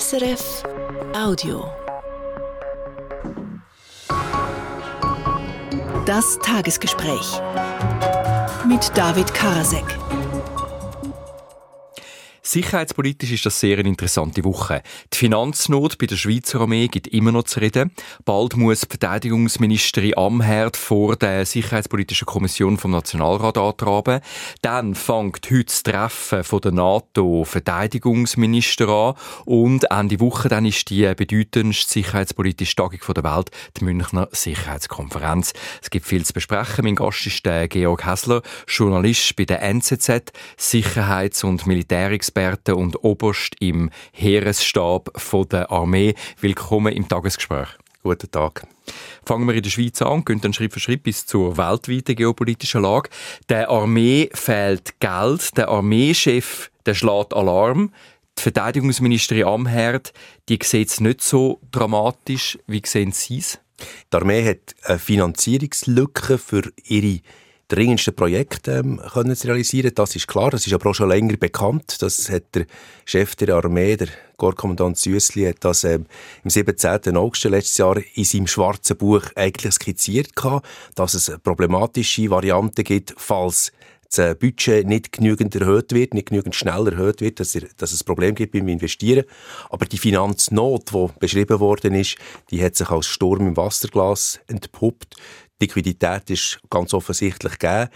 SRF Audio. Das Tagesgespräch mit David Karasek. Sicherheitspolitisch ist das sehr eine interessante Woche. Die Finanznot bei der Schweizer Armee gibt immer noch zu reden. Bald muss die Verteidigungsministerin Amherd vor der Sicherheitspolitischen Kommission vom Nationalrat antraben. Dann fängt heute das Treffen der NATO-Verteidigungsminister an und Ende Woche dann ist die bedeutendste sicherheitspolitische Tagung der Welt, die Münchner Sicherheitskonferenz. Es gibt viel zu besprechen. Mein Gast ist der Georg Hässler, Journalist bei der NZZ, Sicherheits- und Militärexperte Experte und Oberst im Heeresstab von der Armee. Willkommen im Tagesgespräch. Guten Tag. Fangen wir in der Schweiz an gehen dann Schritt für Schritt bis zur weltweiten geopolitischen Lage. Der Armee fehlt Geld. Der Armeechef der schlägt Alarm. Die Verteidigungsministerin Amherd, die sieht es nicht so dramatisch. Wie sehen Sie es? Die Armee hat eine Finanzierungslücke für ihre dringendsten Projekte ähm, können zu realisieren. Das ist klar, das ist aber auch schon länger bekannt. Das hat der Chef der Armee, der Korpskommandant Süssli, hat das ähm, im 17. August letztes Jahr in seinem schwarzen Buch eigentlich skizziert gehabt, dass es problematische Varianten gibt, falls das Budget nicht genügend erhöht wird, nicht genügend schnell erhöht wird, dass, er, dass es ein Problem gibt beim Investieren. Aber die Finanznot, die beschrieben worden ist, die hat sich als Sturm im Wasserglas entpuppt. Liquidität ist ganz offensichtlich gegeben.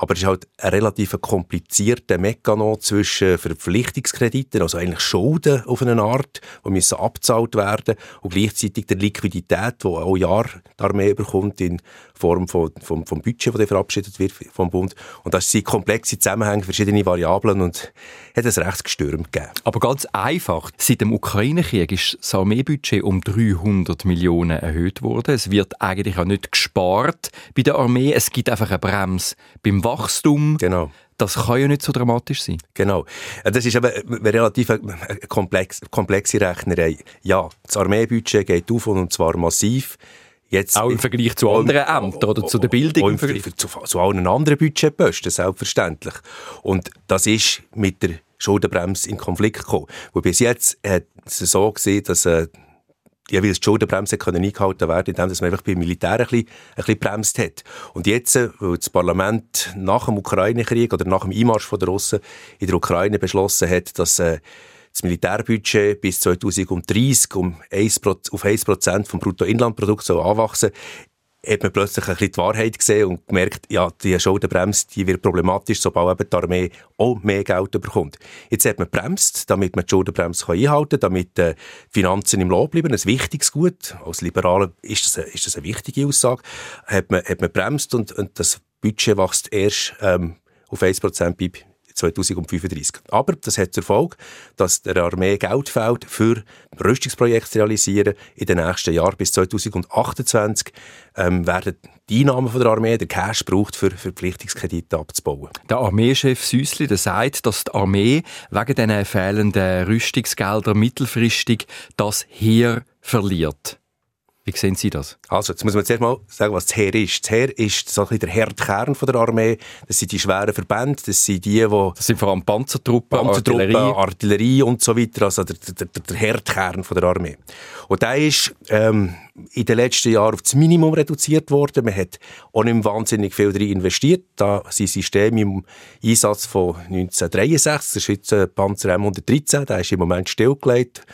Aber es ist halt ein relativ komplizierter Mechanismus zwischen Verpflichtungskrediten, also eigentlich Schulden auf eine Art, die müssen abgezahlt werden, und gleichzeitig der Liquidität, die auch Jahr die Armee bekommt in Form von, vom, vom Budget, das verabschiedet wird vom Bund. Und das sind komplexe Zusammenhänge, verschiedene Variablen und hat ein recht gestürmt. Aber ganz einfach, seit dem Ukraine-Krieg ist das Armeebudget um 300 Millionen erhöht worden. Es wird eigentlich auch nicht gespart bei der Armee. Es gibt einfach eine Bremse beim Wachstum. Genau. Das kann ja nicht so dramatisch sein. Genau. Das ist aber eine relativ komplex, komplexe Rechnerei. Ja, das Armeebudget geht auf und zwar massiv. Jetzt, auch im Vergleich zu anderen Ämtern oder zu der Bildung? Im Vergleich zu, zu allen anderen Budgetposten, selbstverständlich. Und das ist mit der Schuldenbremse in Konflikt gekommen. Wo bis jetzt hat es so gesehen, dass äh, jeweils die Schuldenbremse können eingehalten werden, indem man einfach beim Militär ein bisschen, ein bisschen bremst hat. Und jetzt, äh, weil das Parlament nach dem Ukraine-Krieg oder nach dem Einmarsch von der Russen in der Ukraine beschlossen hat, dass äh, das Militärbudget bis 2030 um 1, auf 1% vom Bruttoinlandprodukt soll anwachsen hat man plötzlich ein bisschen die Wahrheit gesehen und gemerkt, ja, die Schuldenbremse, die wird problematisch, sobald eben die Armee auch mehr Geld bekommt. Jetzt hat man bremst, damit man die Schuldenbremse einhalten kann, damit die Finanzen im Lot bleiben. Ein wichtiges Gut. Als Liberaler ist das eine, ist das eine wichtige Aussage. Hat man, hat man bremst und, und das Budget wächst erst ähm, auf 1% bei 2035. Aber das hat zur Folge, dass der Armee Geld fehlt, für Rüstungsprojekte zu realisieren. In den nächsten Jahren bis 2028 ähm, werden die Einnahmen der Armee, der Cash braucht, für Verpflichtungskredite abzubauen. Der Armeechef Süssli der sagt, dass die Armee wegen diesen fehlenden Rüstungsgeldern mittelfristig das Heer verliert. Wie sehen Sie das? Also, jetzt muss man zuerst mal sagen, was das Heer ist. Das Heer ist so ein der Herdkern der Armee. Das sind die schweren Verbände, das sind die, die... Das sind vor allem Panzertruppen, Panzertruppen Artillerie. Artillerie und so weiter, also der, der, der Herdkern der Armee. Und der ist ähm, in den letzten Jahren auf das Minimum reduziert worden. Man hat auch nicht wahnsinnig viel darin investiert. Da sind Systeme im Einsatz von 1963, der Schweizer Panzer M113, der ist im Moment stillgelegt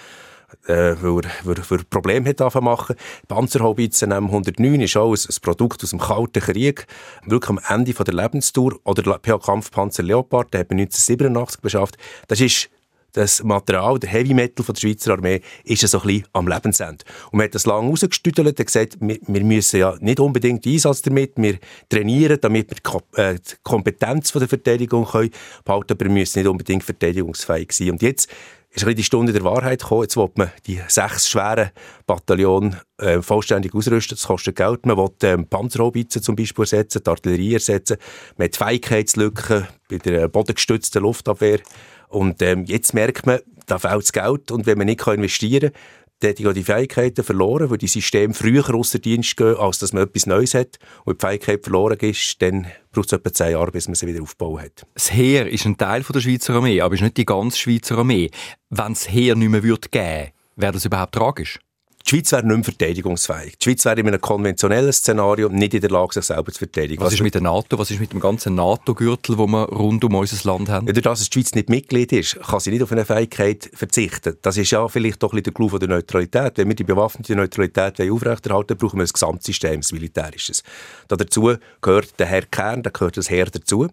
äh, weil, er, weil, er, weil er Probleme hat machen. Panzerhaubitzen M109 ist auch ein, ein, Produkt aus dem Kalten Krieg, wirklich am Ende von der Lebenstour. Oder der PH-Kampfpanzer Leopard, der hat man 1987 beschafft. Das ist das Material, der Heavy Metal von der Schweizer Armee, ist ja so ein bisschen am Lebensende. Und man hat das lange rausgestüttelt und gesagt, wir, wir, müssen ja nicht unbedingt Einsatz damit, wir trainieren, damit wir die, äh, die Kompetenz von der Verteidigung können behalten, aber wir müssen nicht unbedingt verteidigungsfähig sein. Und jetzt ist ein die Stunde der Wahrheit gekommen. Jetzt will man die sechs schweren Bataillone äh, vollständig ausrüsten. Das kostet Geld. Man will ähm, Panzerhaubitzen zum Beispiel ersetzen, die Artillerie ersetzen. Man hat Fähigkeitslücken bei der bodengestützten Luftabwehr. Und ähm, jetzt merkt man, da fehlt das Geld. Und wenn man nicht investieren kann, dort die Fähigkeiten verloren, weil die Systeme früher außer Dienst gehen, als dass man etwas Neues hat. Und die Fähigkeit verloren ist, dann braucht es etwa zehn Jahre, bis man sie wieder aufbauen hat. Das Heer ist ein Teil der Schweizer Armee, aber ist nicht die ganze Schweizer Armee. Wenn es Heer nicht mehr geben würde, wäre das überhaupt tragisch? Die Schweiz wäre nicht mehr verteidigungsfähig. Die Schweiz wäre in einem konventionellen Szenario nicht in der Lage, sich selber zu verteidigen. Was, Was ist mit der NATO? Was ist mit dem ganzen NATO-Gürtel, wo wir rund um unser Land haben? Ja, dadurch, dass die Schweiz nicht Mitglied ist, kann sie nicht auf eine Fähigkeit verzichten. Das ist ja vielleicht doch ein bisschen der Clou der Neutralität. Wenn wir die bewaffnete Neutralität aufrechterhalten brauchen wir ein Gesamtsystem, ein militärisches. dazu gehört der Herr Kern, da gehört das Heer dazu.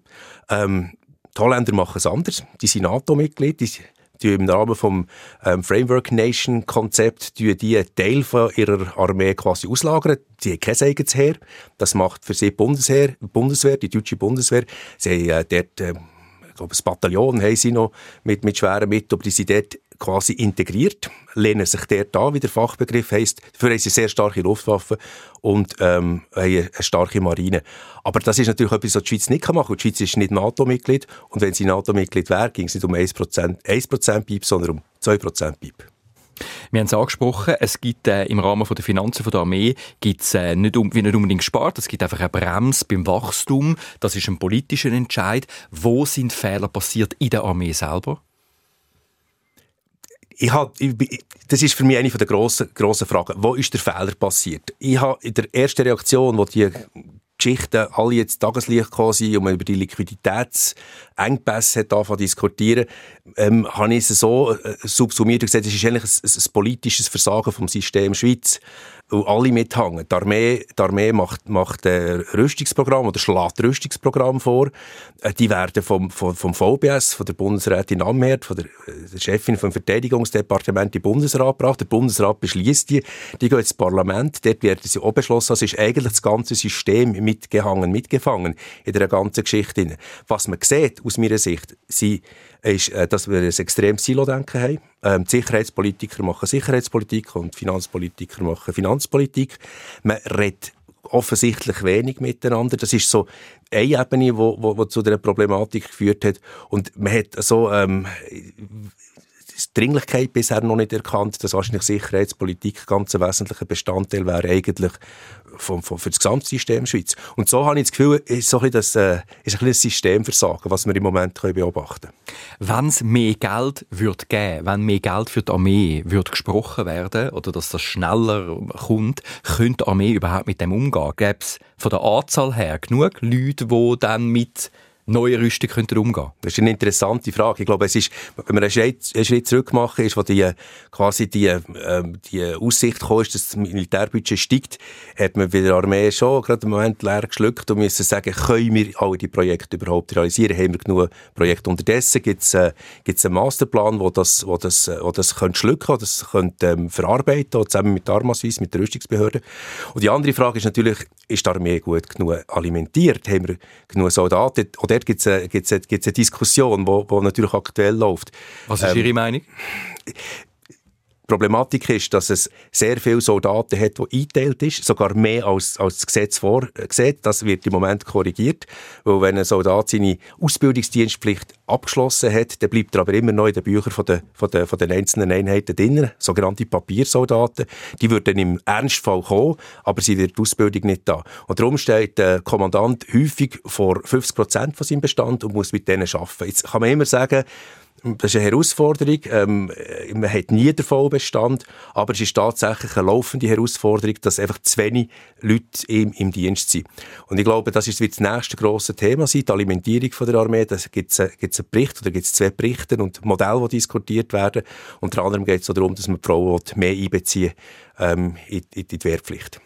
Ähm, die Holländer machen es anders. Die sind NATO-Mitglied, die im Rahmen vom ähm, Framework Nation Konzept die einen Teil von ihrer Armee quasi auslagern. Die haben kein eigenes Heer. Das macht für sie Bundesheer, Bundeswehr, die deutsche Bundeswehr. Sie haben äh, dort, äh, ich glaube, ein Bataillon haben sie noch mit, mit schweren Mitteln, aber die sind dort quasi integriert, lehnen sich dort an, wie der Fachbegriff heisst. Dafür haben sie sehr starke Luftwaffen und ähm, eine starke Marine. Aber das ist natürlich etwas, was die Schweiz nicht machen kann. Die Schweiz ist nicht NATO-Mitglied und wenn sie NATO-Mitglied wäre, ging es nicht um 1%, 1 BIP, sondern um 2% BIP. Wir haben es angesprochen, es gibt äh, im Rahmen von der Finanzen von der Armee gibt's, äh, nicht, um, nicht unbedingt gespart, es gibt einfach eine Bremse beim Wachstum. Das ist ein politischer Entscheid. Wo sind Fehler passiert in der Armee selber? Ich hab, ich, das ist für mich eine der grossen, grossen Fragen. Wo ist der Fehler passiert? Ich habe in der ersten Reaktion, wo die Geschichten alle jetzt Tageslicht gekommen sind und man über die Liquiditätsengpässe hat zu diskutieren, ähm, habe ich es so äh, subsumiert und gesagt, es ist eigentlich ein, ein, politisches Versagen vom System Schweiz und alle mithangen. Die Armee, die Armee macht, macht ein Rüstungsprogramm oder schlägt Rüstungsprogramm vor. Äh, die werden vom, vom, vom VBS, von der Bundesrätin Amherd, von der, äh, der Chefin vom Verteidigungsdepartement den Bundesrat gebracht. Der Bundesrat beschließt die, die gehen ins Parlament, dort werden sie auch beschlossen. Also ist eigentlich das ganze System mitgehangen, mitgefangen in der ganzen Geschichte. Was man sieht, aus meiner Sicht, sie ist, äh, dass wir ein extremes Silo-Denken haben. Ähm, Sicherheitspolitiker machen Sicherheitspolitik und Finanzpolitiker machen Finanzpolitik. Man redet offensichtlich wenig miteinander. Das ist so eine Ebene, die zu dieser Problematik geführt hat. Und man hat so ähm, Dringlichkeit bisher noch nicht erkannt, dass wahrscheinlich Sicherheitspolitik ganz ein wesentlicher Bestandteil wäre eigentlich vom, vom, für das Gesamtsystem Schweiz. Und so habe ich das Gefühl, ist so ein das, äh, ist ein, ein Systemversagen, was wir im Moment können beobachten können. Wenn es mehr Geld wird geben, wenn mehr Geld für die Armee wird gesprochen werden oder dass das schneller kommt, könnte die Armee überhaupt mit dem umgehen? Gäbe es von der Anzahl her genug Leute, die dann mit neue Rüstung könnten umgehen? Das ist eine interessante Frage. Ich glaube, es ist, wenn wir einen Schritt, einen Schritt zurück machen, ist, wo die, quasi die, ähm, die Aussicht kam, dass das Militärbudget steigt, hat man bei der Armee schon gerade im Moment leer geschluckt und müssen sagen, können wir alle die Projekte überhaupt realisieren? Haben wir genug Projekte? Unterdessen gibt es äh, gibt's einen Masterplan, wo das, wo das, wo das könnte schlucken, das könnte ähm, verarbeiten, zusammen mit der Armaswiss, mit der Rüstungsbehörde. Und die andere Frage ist natürlich, ist die Armee gut genug alimentiert? Haben wir genug Soldaten? Oder dort gibt es eine, gibt's eine, gibt's eine Diskussion, die natürlich aktuell läuft. Was ist ähm, Ihre Problematik ist, dass es sehr viele Soldaten hat, die eingeteilt ist, sogar mehr als, als das Gesetz vorsieht. Das wird im Moment korrigiert, weil wenn ein Soldat seine Ausbildungsdienstpflicht abgeschlossen hat, dann bleibt er aber immer noch in den Büchern von den, von den, von den einzelnen Einheiten drin, sogenannte Papiersoldaten. Die würden im Ernstfall kommen, aber sie wird die Ausbildung nicht da. Und darum steht der Kommandant häufig vor 50 Prozent von seinem Bestand und muss mit denen arbeiten. Jetzt kann man immer sagen, das ist eine Herausforderung. Ähm, man hat nie den Vollbestand, aber es ist tatsächlich eine laufende Herausforderung, dass einfach zu wenig Leute im, im Dienst sind. Und ich glaube, das ist das nächste grosse Thema sein, die Alimentierung von der Armee. Da gibt es einen Bericht oder gibt es zwei Berichte und Modelle, die diskutiert werden. Unter anderem geht es darum, dass man die Frauen mehr einbeziehen ähm, in, in die Wehrpflicht.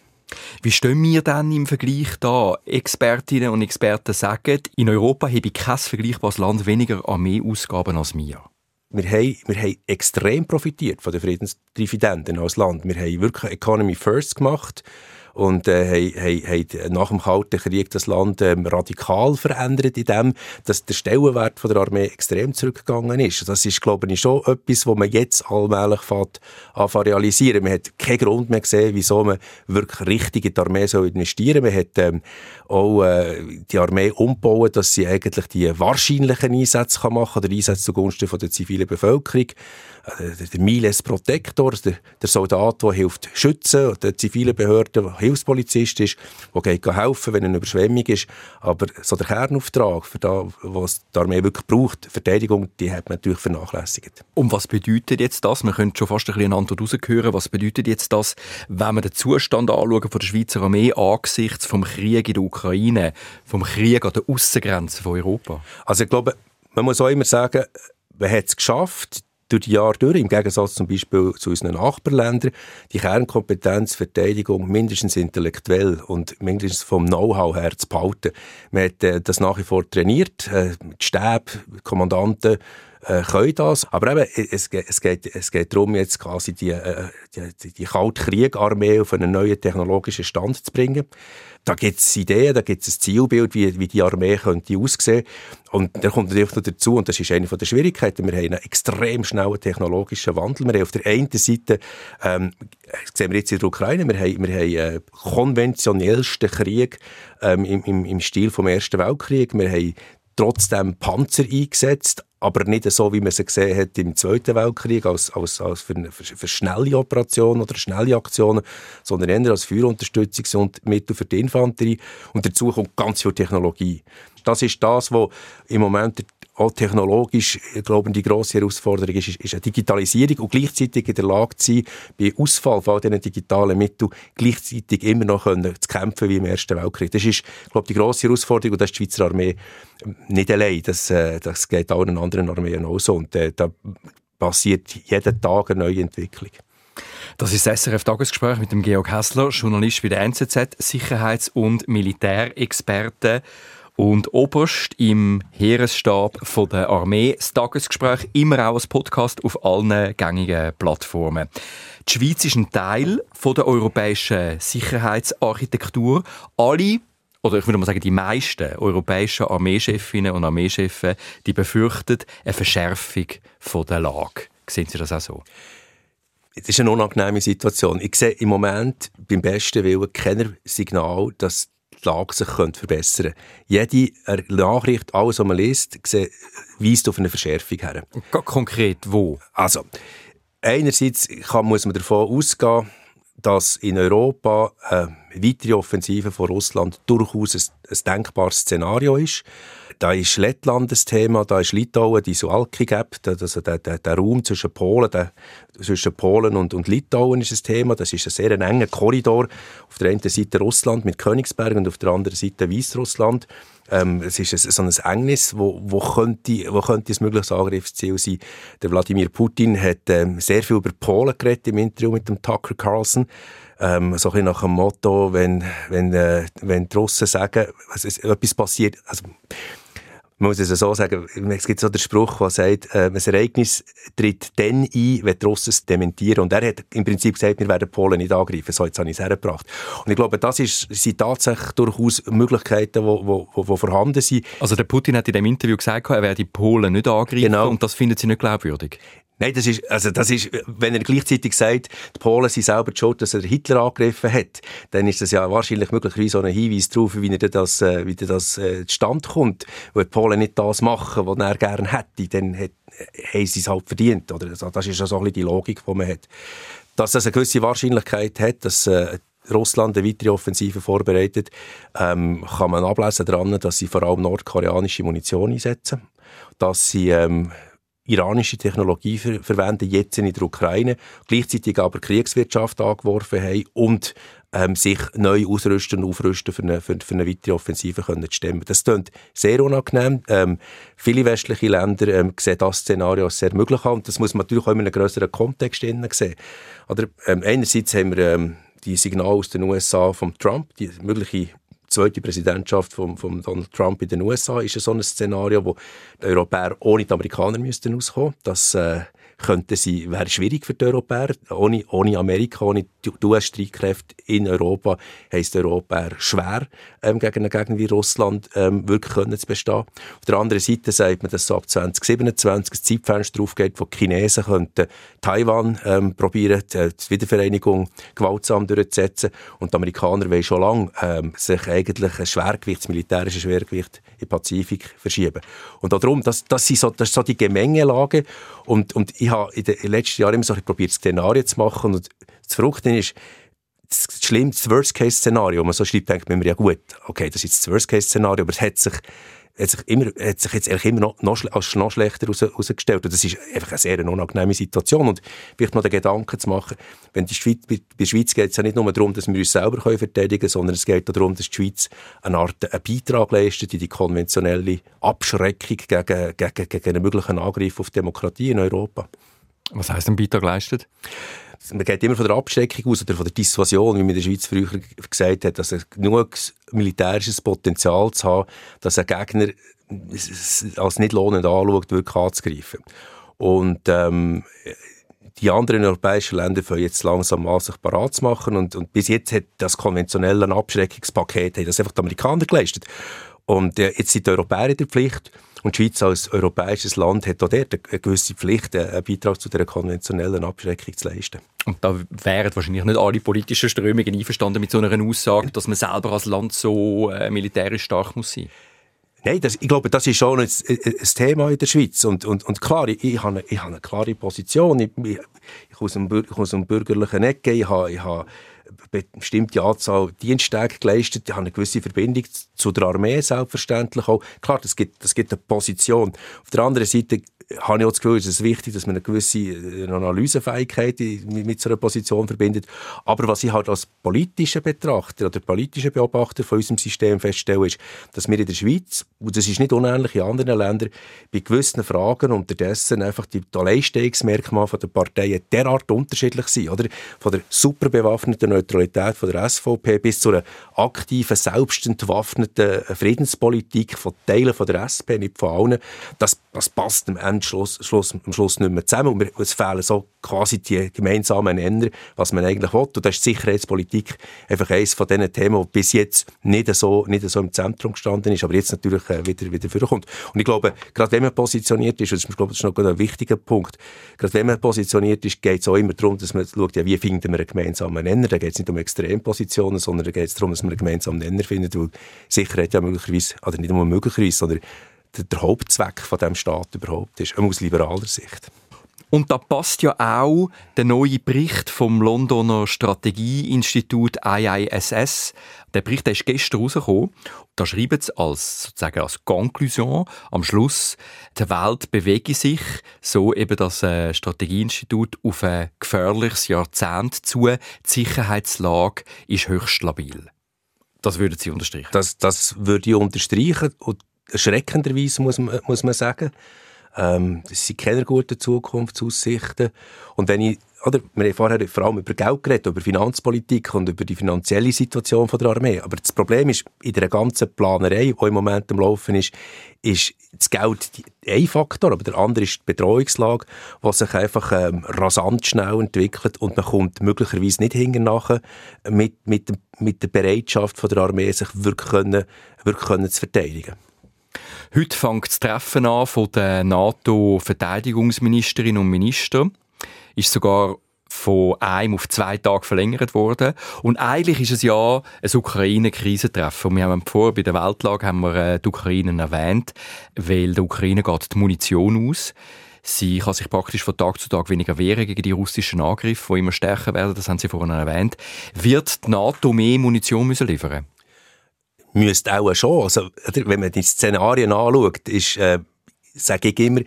Wie stehen wir dann im Vergleich da? Expertinnen und Experten sagen, in Europa habe kein vergleichbares Land weniger Armeeausgaben als wir. Wir haben, wir haben extrem profitiert von den Friedensdividenden als Land. Wir haben wirklich Economy First gemacht und äh, haben, haben nach dem Kalten Krieg das Land ähm, radikal verändert, in dem, dass der Stellenwert von der Armee extrem zurückgegangen ist. Das ist, glaube ich, schon etwas, was man jetzt allmählich fährt, anfangen realisieren. Man hat keinen Grund mehr gesehen, wieso man wirklich richtig in die Armee soll investieren soll. Man hat ähm, auch äh, die Armee umbauen, dass sie eigentlich die wahrscheinlichen Einsätze kann machen kann, der Einsatz zugunsten von der zivilen Bevölkerung. Äh, der Miles Protector, der, der Soldat, der hilft schützen, der zivile Behörde, der Hilfspolizist ist, der geht helfen, wenn eine Überschwemmung ist. Aber so der Kernauftrag, für das, was die Armee wirklich braucht, Verteidigung, die hat man natürlich vernachlässigt. Und was bedeutet jetzt das? Man könnte schon fast ein bisschen eine Antwort raushören. Was bedeutet jetzt das, wenn wir den Zustand anschauen von der Schweizer Armee angesichts vom Krieg in der Ukraine, vom Krieg an der Außengrenze von Europa? Also ich glaube, man muss auch immer sagen, man hat es geschafft, durch die Jahre durch, im Gegensatz zum Beispiel zu unseren Nachbarländern, die Kernkompetenz Verteidigung mindestens intellektuell und mindestens vom Know-how her zu behalten. Man hat äh, das nach wie vor trainiert, äh, die Stäbe, Kommandanten, äh, können das. Aber eben, es, es, geht, es geht darum, jetzt quasi die, äh, die, die Kaltkrieg-Armee auf einen neuen technologischen Stand zu bringen. Da gibt es Ideen, da gibt es ein Zielbild, wie, wie die Armee könnte aussehen. Und da kommt natürlich noch dazu, und das ist eine der Schwierigkeiten, wir haben einen extrem schnellen technologischen Wandel. Wir haben auf der einen Seite, ähm, sehen wir jetzt in der Ukraine, wir haben, wir haben äh, konventionellsten Krieg ähm, im, im, im Stil vom Ersten Weltkrieg. Wir haben trotzdem Panzer eingesetzt, aber nicht so, wie man sie gesehen hat im Zweiten Weltkrieg, als, als, als für, für, für schnelle Operationen oder schnelle Aktionen, sondern eher als Führunterstützungsmittel für die Infanterie. Und dazu kommt ganz viel Technologie. Das ist das, was im Moment auch technologisch, ich glaube, die grosse Herausforderung ist, ist eine Digitalisierung und gleichzeitig in der Lage zu sein, bei Ausfall von all diesen digitalen Mitteln gleichzeitig immer noch können, zu kämpfen wie im Ersten Weltkrieg. Das ist, glaube die grosse Herausforderung und das ist die Schweizer Armee nicht allein. Das, äh, das geht allen anderen Armeen auch so und äh, da passiert jeden Tag eine neue Entwicklung. Das ist das SRF-Tagesgespräch mit dem Georg Hessler, Journalist bei der NZZ, Sicherheits- und Militärexperte und Oberst im Heeresstab der Armee. Das Tagesgespräch immer auch als Podcast auf allen gängigen Plattformen. Die Schweiz ist ein Teil der europäischen Sicherheitsarchitektur. Alle oder ich würde mal sagen, die meisten europäischen Armeechefinnen und Armeechefen, die befürchten eine Verschärfung der Lage. Sehen Sie das auch so? Es ist eine unangenehme Situation. Ich sehe im Moment beim besten Willen kein Signal, dass die Lage sich verbessern könnte. Jede Nachricht, alles, was man liest, weist auf eine Verschärfung her. Konkret wo? Also, einerseits kann, muss man davon ausgehen, dass in Europa eine weitere Offensive von Russland durchaus ein, ein denkbares Szenario ist. Da ist Lettland das Thema, da ist Litauen, die Sualki Gap, also der, der, der Raum zwischen Polen, der, zwischen Polen und, und Litauen ist das Thema. Das ist ein sehr enger Korridor. Auf der einen Seite Russland mit Königsberg und auf der anderen Seite Weißrussland. Ähm, es ist ein, so ein Engnis, wo, wo, könnte, wo könnte ein mögliches Angriffsziel sein. Der Wladimir Putin hat ähm, sehr viel über Polen geredet im Interview mit dem Tucker Carlson. Ähm, so ein nach dem Motto, wenn, wenn, äh, wenn die Russen sagen, also, etwas passiert, also, man muss es so sagen, es gibt so den Spruch, der sagt, äh, ein Ereignis tritt dann ein, wenn die Russen es dementieren. Und er hat im Prinzip gesagt, wir werden Polen nicht angreifen. So, jetzt habe ich es hergebracht. Und ich glaube, das ist, sind tatsächlich durchaus Möglichkeiten, die vorhanden sind. Also der Putin hat in dem Interview gesagt, er werde die Polen nicht angreifen genau. und das findet Sie nicht glaubwürdig? Nein, das ist, also das ist, wenn er gleichzeitig sagt, die Polen sind selber schuld, dass er Hitler angegriffen hat, dann ist das ja wahrscheinlich möglicherweise so ein Hinweis darauf, wie er das, äh, wie das äh, zustande kommt. Weil die Polen nicht das machen, was er gerne hätte, dann hat, haben sie es halt verdient. Oder? Also das ist ja so ein die Logik, die man hat. Dass das eine gewisse Wahrscheinlichkeit hat, dass äh, Russland eine weitere Offensive vorbereitet, ähm, kann man ablesen daran, dass sie vor allem nordkoreanische Munition einsetzen dass sie ähm, iranische Technologie ver verwenden, jetzt in der Ukraine, gleichzeitig aber Kriegswirtschaft angeworfen haben und ähm, sich neu ausrüsten und aufrüsten für eine, für, für eine weitere Offensive können zu stemmen. Das klingt sehr unangenehm. Ähm, viele westliche Länder ähm, sehen das Szenario als sehr möglich an das muss man natürlich auch in einem größeren Kontext sehen. Oder, ähm, einerseits haben wir ähm, die Signale aus den USA von Trump, die mögliche zweite Präsidentschaft von, von Donald Trump in den USA ist so ein Szenario, wo die Europäer ohne die Amerikaner müssten auskommen. Das äh, könnte sie, wäre schwierig für die Europäer. Ohne, ohne Amerika, ohne die US-Streitkräfte in Europa, heisst Europäer schwer, ähm, gegen einen Gegner wie Russland ähm, wirklich können zu bestehen. Auf der anderen Seite sagt man, dass so ab 2027 ein Zeitfenster aufgeht, wo die Chinesen könnten Taiwan ähm, probieren, die, die Wiedervereinigung gewaltsam durchzusetzen. Und die Amerikaner wollen schon lange ähm, sich eigentlich ein Schwergewicht, das militärische Schwergewicht im Pazifik verschieben. Und darum, das, das, sind so, das ist so die Gemengelage. Und, und ich habe in den letzten Jahren immer so probiert, Szenarien zu machen. Und das Verrückte ist, das schlimmste Worst-Case-Szenario, man so schreibt, denkt man immer, ja gut, okay, das ist das Worst-Case-Szenario, aber es hat sich hat sich, immer, hat sich jetzt immer noch, noch, als noch schlechter herausgestellt. Das ist einfach eine sehr unangenehme Situation. Und vielleicht noch den Gedanken zu machen, wenn die Schweiz, bei, der Schweiz geht es ja nicht nur darum, dass wir uns selber können verteidigen können, sondern es geht darum, dass die Schweiz eine Art einen Beitrag leistet in die konventionelle Abschreckung gegen, gegen, gegen einen möglichen Angriff auf Demokratie in Europa. Was heisst ein Beitrag leistet? Man geht immer von der Abschreckung aus oder von der Dissuasion, wie man in der Schweiz früher gesagt hat, dass es genug militärisches Potenzial zu haben, dass ein Gegner als nicht lohnend anschaut, wirklich anzugreifen. Und ähm, die anderen europäischen Länder fangen jetzt langsam an, sich parat zu machen. Und, und bis jetzt hat das konventionelle Abschreckungspaket das einfach die Amerikaner geleistet. Und äh, jetzt sind die Europäer in der Pflicht. Und die Schweiz als europäisches Land hat auch dort eine gewisse Pflicht, einen Beitrag zu dieser konventionellen Abschreckung zu leisten. Und da wären wahrscheinlich nicht alle politischen Strömungen einverstanden mit so einer Aussage, dass man selber als Land so äh, militärisch stark muss sein. Nein, das, ich glaube, das ist schon ein, ein, Thema in der Schweiz. Und, und, und klar, ich, ich, habe, eine, ich habe eine klare Position. Ich, ich, ich komme aus einem, aus einem bürgerlichen Ecke. Ich habe, ich habe bestimmte Anzahl Diensttage geleistet. Ich habe eine gewisse Verbindung zu der Armee, selbstverständlich auch. Klar, das gibt, das gibt eine Position. Auf der anderen Seite habe ich auch das Gefühl, es ist wichtig, dass man eine gewisse äh, Analysefähigkeit mit so einer Position verbindet. Aber was ich halt als politischer Betrachter oder politischer Beobachter von unserem System feststelle, ist, dass wir in der Schweiz, und das ist nicht unähnlich in anderen Ländern, bei gewissen Fragen unterdessen einfach die Alleinstehungsmerkmale der Parteien derart unterschiedlich sind. Oder? Von der super bewaffneten Neutralität von der SVP bis zu einer aktiven, selbstentwaffneten Friedenspolitik von Teilen von der SP, nicht von allen. Das, das passt am Ende am Schluss, Schluss, am Schluss nicht mehr zusammen. Und es fehlen so quasi die gemeinsamen Nenner, was man eigentlich will. Und da ist die Sicherheitspolitik einfach eines von diesen Themen, das bis jetzt nicht so, nicht so im Zentrum gestanden ist, aber jetzt natürlich äh, wieder, wieder vorkommt. Und ich glaube, gerade wenn man positioniert ist, und das ist, glaube, das noch ein wichtiger Punkt, gerade wenn man positioniert ist, geht es auch immer darum, dass man schaut, ja, wie finden wir einen gemeinsamen Nenner. Da geht es nicht um Extrempositionen, sondern da geht es darum, dass man einen gemeinsamen Nenner findet, weil Sicherheit ja möglicherweise, oder nicht nur möglicherweise, sondern der, der Hauptzweck von dem Staat überhaupt ist, aus liberaler Sicht. Und da passt ja auch der neue Bericht vom Londoner Strategieinstitut IISS. Der Bericht der ist gestern rausgekommen. Da schreiben sie als, sozusagen als Conclusion am Schluss, die Welt bewege sich, so eben das äh, Strategieinstitut, auf ein gefährliches Jahrzehnt zu. Die Sicherheitslage ist höchst stabil. Das würden Sie unterstreichen? Das, das würde ich unterstreichen. Und erschreckenderweise, muss man, muss man sagen. Ähm, das sind keine guten Zukunftsaussichten. Und wenn ich, oder, wir haben vorher vor allem über Geld geredet, über Finanzpolitik und über die finanzielle Situation von der Armee. Aber das Problem ist, in der ganzen Planerei, die im Moment am Laufen ist, ist das Geld ein Faktor, aber der andere ist die Bedrohungslage, die sich einfach ähm, rasant schnell entwickelt und man kommt möglicherweise nicht hinterher mit, mit, mit der Bereitschaft von der Armee, sich wirklich, können, wirklich können zu verteidigen. Heute fängt das Treffen an von den NATO-Verteidigungsministerinnen und Ministern. Ist sogar von einem auf zwei Tage verlängert worden. Und eigentlich ist es ja ein Ukraine-Krisentreffen. Wir haben vorher bei der Weltlage haben wir äh, die Ukraine erwähnt, weil der Ukraine geht die Munition aus. Sie kann sich praktisch von Tag zu Tag weniger wehren gegen die russischen Angriffe, die immer stärker werden. Das haben Sie vorhin erwähnt. Wird die NATO mehr Munition müssen liefern? Müsste auch schon. Also, wenn man die Szenarien anschaut, ist, äh, sage ich immer,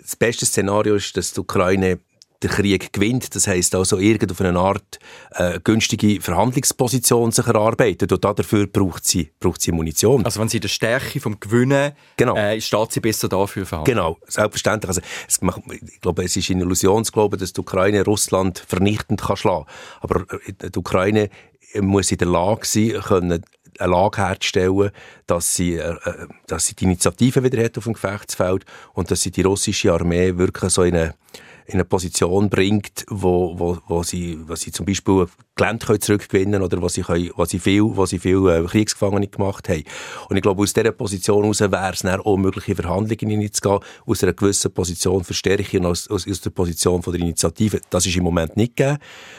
das beste Szenario ist, dass die Ukraine den Krieg gewinnt. Das heisst also, irgend auf eine Art äh, günstige Verhandlungsposition sich erarbeitet. Und dafür braucht sie, braucht sie Munition. Also wenn sie die Stärke vom Gewinnen, genau. äh, steht sie besser dafür verhandeln. Genau, selbstverständlich. Also, es, ich glaube, es ist eine Illusion zu glauben, dass die Ukraine Russland vernichtend kann schlagen. Aber äh, die Ukraine muss in der Lage sein, können eine Lage herzustellen, dass sie, äh, äh, dass sie die Initiative wieder hat auf dem Gefechtsfeld und dass sie die russische Armee wirklich so in eine in eine Position bringt, wo, wo, wo, sie, wo sie zum Beispiel Gelände können zurückgewinnen oder wo sie, können, wo sie viel, wo sie viel äh, Kriegsgefangene gemacht haben. Und ich glaube, aus dieser Position heraus wäre es dann auch möglich, in Verhandlungen hineinzugehen, aus einer gewissen Position verstärken, aus, aus, aus der Position von der Initiative. Das ist im Moment nicht gegeben.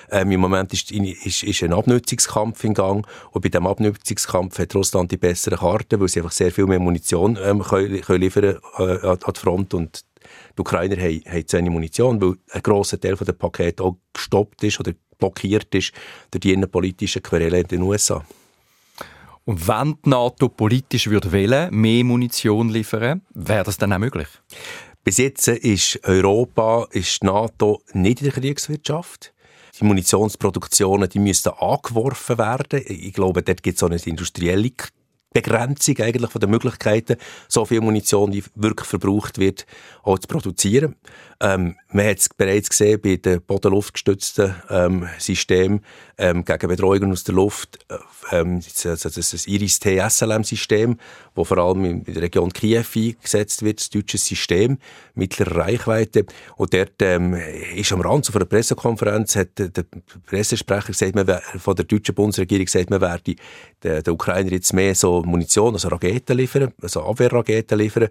Ähm, Im Moment ist, ist, ist ein Abnutzungskampf in Gang und bei diesem Abnutzungskampf hat Russland die besseren Karten, weil sie einfach sehr viel mehr Munition ähm, können, können liefern äh, an die Front und die Ukrainer haben, haben zu wenig Munition, weil ein grosser Teil der Pakete auch gestoppt ist oder blockiert ist durch die innenpolitischen Querelen in den USA. Und wenn die NATO politisch würde wählen, mehr Munition liefern, wäre das dann auch möglich? Bis jetzt ist Europa, ist die NATO nicht in der Kriegswirtschaft. Die Munitionsproduktionen, die müssten angeworfen werden. Ich glaube, dort gibt es auch eine industrielle Begrenzung eigentlich von den Möglichkeiten, so viel Munition, die wirklich verbraucht wird, auch zu produzieren. Ähm, man hat es bereits gesehen bei den bodenluftgestützten ähm, Systemen ähm, gegen Bedrohungen aus der Luft. Äh, ähm, das, das, das IRIS-T-SLM-System, das vor allem in der Region Kiew eingesetzt wird, das deutsche System mittlerer Reichweite. Und dort ähm, ist am Rand auf einer Pressekonferenz hat der, der Pressesprecher gesagt, man, von der deutschen Bundesregierung gesagt, man werde den, den Ukrainer jetzt mehr so Munition, also Raketen liefern, also Abwehrraketen liefern.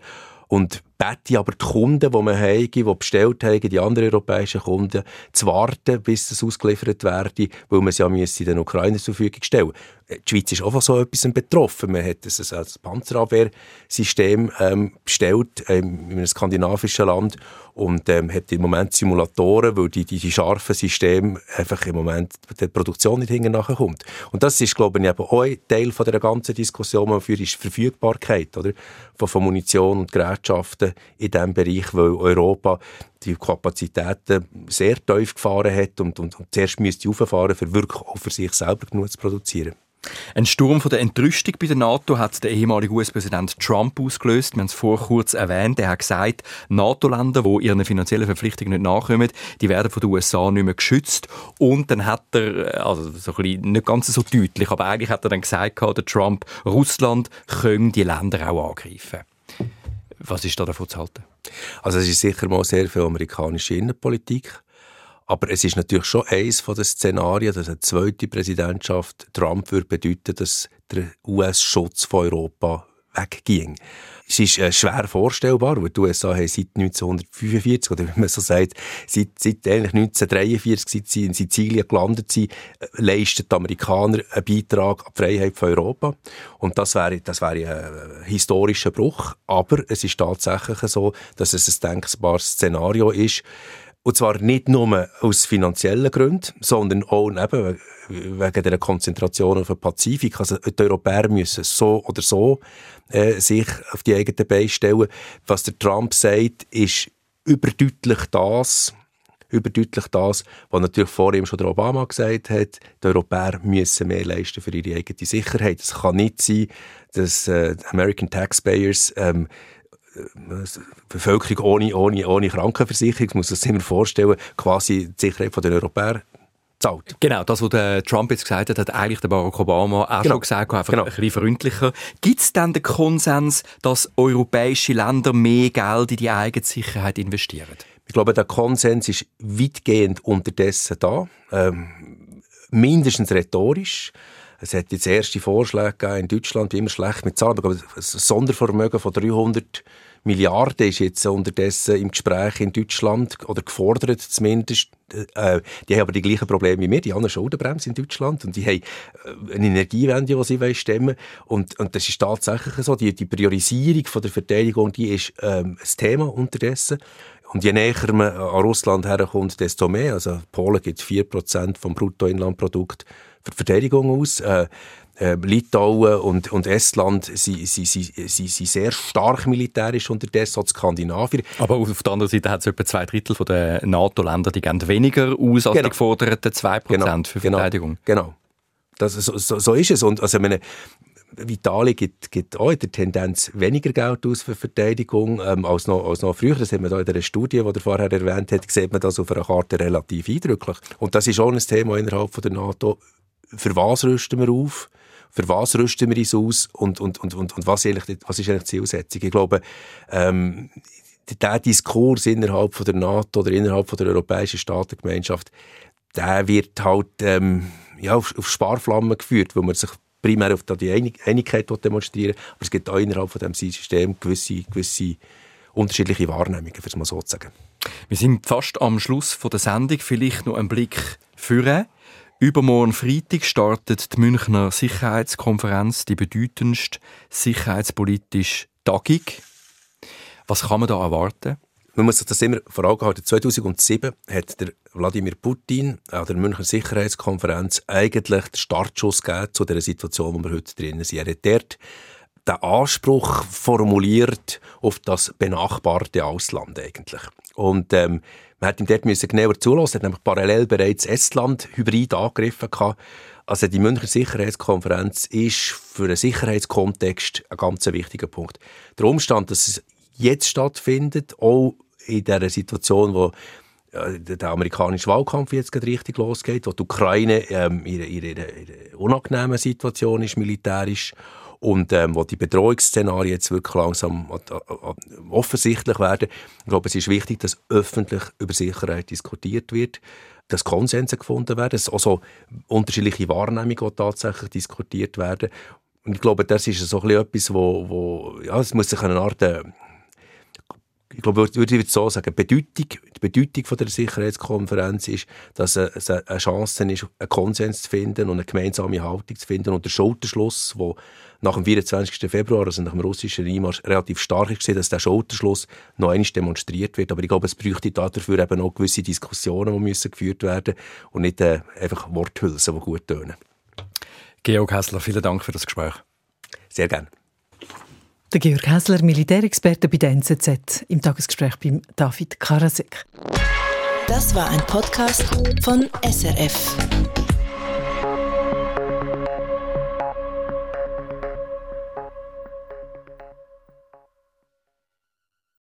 Und bete aber die Kunden, die man haben, die bestellt haben, die anderen europäischen Kunden, zu warten, bis das ausgeliefert werde, weil man es ja in den Ukrainer zur Verfügung stellen Die Schweiz ist auch von so etwas betroffen. Man hat ein, ein Panzerabwehrsystem ähm, bestellt ähm, in einem skandinavischen Land und ähm, hat im Moment Simulatoren, weil die, die, die scharfen Systeme einfach im Moment der Produktion nicht hinten kommt. Und das ist, glaube ich, eben auch ein Teil von der ganzen Diskussion, die man führt, ist Verfügbarkeit oder? Von, von Munition und Gerätschaften in diesem Bereich, weil Europa die Kapazitäten sehr tief gefahren hat und, und, und zuerst müsste auffahren, um wirklich auch für sich selber genug zu produzieren. Ein Sturm von der Entrüstung bei der NATO hat der ehemalige US-Präsident Trump ausgelöst. Wir haben es vor kurz erwähnt. Er hat gesagt, NATO-Länder, die ihren finanziellen Verpflichtungen nicht nachkommen, die werden von den USA nicht mehr geschützt. Und dann hat er, also so ein bisschen, nicht ganz so deutlich, aber eigentlich hat er dann gesagt, der Trump, Russland können die Länder auch angreifen. Was ist da davon zu halten? Also es ist sicher mal sehr viel amerikanische Innenpolitik. Aber es ist natürlich schon eines von den Szenarien, dass eine zweite Präsidentschaft Trump würde bedeuten, dass der US-Schutz von Europa wegging. Es ist äh, schwer vorstellbar, weil die USA haben seit 1945, oder wie man so sagt, seit, seit eigentlich 1943, seit sie in Sizilien gelandet sind, äh, leisten die Amerikaner einen Beitrag an die Freiheit von Europa. Und das wäre, das wäre ein historischer Bruch. Aber es ist tatsächlich so, dass es ein denkbares Szenario ist, und zwar nicht nur aus finanziellen Gründen, sondern auch eben wegen der Konzentration auf den Pazifik. Also die Europäer müssen so oder so äh, sich auf die eigenen Beine stellen. Was der Trump sagt, ist überdeutlich das, überdeutlich das, was natürlich vor ihm schon der Obama gesagt hat, die Europäer müssen mehr leisten für ihre eigene Sicherheit. Es kann nicht sein, dass äh, American Taxpayers ähm, Bevölkerung ohne, ohne, ohne Krankenversicherung, muss man sich immer vorstellen, quasi die Sicherheit der Europäer zahlt. Genau, das, was der Trump jetzt gesagt hat, hat eigentlich der Barack Obama auch genau. schon gesagt, einfach genau. ein bisschen freundlicher. Gibt es denn den Konsens, dass europäische Länder mehr Geld in die eigene Sicherheit investieren? Ich glaube, der Konsens ist weitgehend unterdessen da. Ähm, mindestens rhetorisch. Es hat jetzt erste Vorschläge in Deutschland, wie immer schlecht mit Zahlen, aber ein Sondervermögen von 300 Milliarden ist jetzt unterdessen im Gespräch in Deutschland oder gefordert zumindest. Äh, die haben aber die gleichen Probleme wie wir, die haben eine Schuldenbremse in Deutschland und die haben äh, eine Energiewende, die sie stemmen wollen. Und, und das ist tatsächlich so, die, die Priorisierung von der Verteidigung, die ist ähm, ein Thema unterdessen. Und je näher man an Russland herkommt, desto mehr. Also Polen gibt 4% vom Bruttoinlandprodukt für die Verteidigung aus. Äh, äh, Litauen und, und Estland sind, sind, sind, sind sehr stark militärisch unterdessen, auch Skandinavier. Aber auf der anderen Seite hat es etwa zwei Drittel der NATO-Länder, die geben weniger aus als genau. die geforderten 2% genau. für genau. Verteidigung. Genau. genau. Das, so, so, so, ist es. Und also, meine, Italien gibt, gibt auch in der Tendenz weniger Geld aus für Verteidigung ähm, als, noch, als noch früher. Das hat man da in der Studie, die er vorher erwähnt hat, sieht man das auf einer Karte relativ eindrücklich. Und das ist auch ein Thema innerhalb von der NATO. Für was rüsten wir auf? Für was rüsten wir uns aus? Und, und, und, und, und was, eigentlich, was ist eigentlich die Zielsetzung? Ich glaube, ähm, der Diskurs innerhalb von der NATO oder innerhalb von der Europäischen Staatengemeinschaft, der wird halt ähm, ja, auf, auf Sparflammen geführt, wo man sich primär auf die Einigkeit demonstrieren aber es gibt auch innerhalb von diesem System gewisse, gewisse unterschiedliche Wahrnehmungen, für es mal so zu sagen. Wir sind fast am Schluss von der Sendung. Vielleicht noch ein Blick führen. Übermorgen Freitag startet die Münchner Sicherheitskonferenz, die bedeutendste sicherheitspolitische Tagung. Was kann man da erwarten? Man muss sich das immer vor Augen halten. 2007 hat der Wladimir Putin an der Münchner Sicherheitskonferenz eigentlich den Startschuss gegeben zu der Situation, wo wir heute drinnen sind. Er hat dort den Anspruch formuliert auf das benachbarte Ausland eigentlich. Und ähm, man hat ihm dort müssen genauer zulassen. Hat nämlich parallel bereits Estland hybrid angegriffen gehabt. Also die Münchner Sicherheitskonferenz ist für den Sicherheitskontext ein ganz wichtiger Punkt. Der Umstand, dass es jetzt stattfindet, auch in der Situation, wo der amerikanische Wahlkampf jetzt gerade richtig losgeht, wo die Ukraine ähm, in einer unangenehmen Situation ist, militärisch, und ähm, wo die Bedrohungsszenarien jetzt wirklich langsam offensichtlich werden. Ich glaube, es ist wichtig, dass öffentlich über Sicherheit diskutiert wird, dass Konsense gefunden werden, dass also unterschiedliche Wahrnehmungen tatsächlich diskutiert werden. Und ich glaube, das ist so ein bisschen etwas, wo, wo ja, es muss sich eine Art äh, ich glaube, ich würde so sagen, Bedeutung, die Bedeutung von der Sicherheitskonferenz ist, dass es eine Chance ist, einen Konsens zu finden und eine gemeinsame Haltung zu finden. Und der Schulterschluss, der nach dem 24. Februar, also nach dem russischen Einmarsch, relativ stark ist, dass der Schulterschluss noch einmal demonstriert wird. Aber ich glaube, es bräuchte dafür eben auch gewisse Diskussionen, die müssen geführt werden und nicht äh, einfach Worthülsen, die gut tönen. Georg Hessler, vielen Dank für das Gespräch. Sehr gerne. Der Georg Häsler, Militärexperte bei der NZZ, im Tagesgespräch beim David Karasek. Das war ein Podcast von SRF.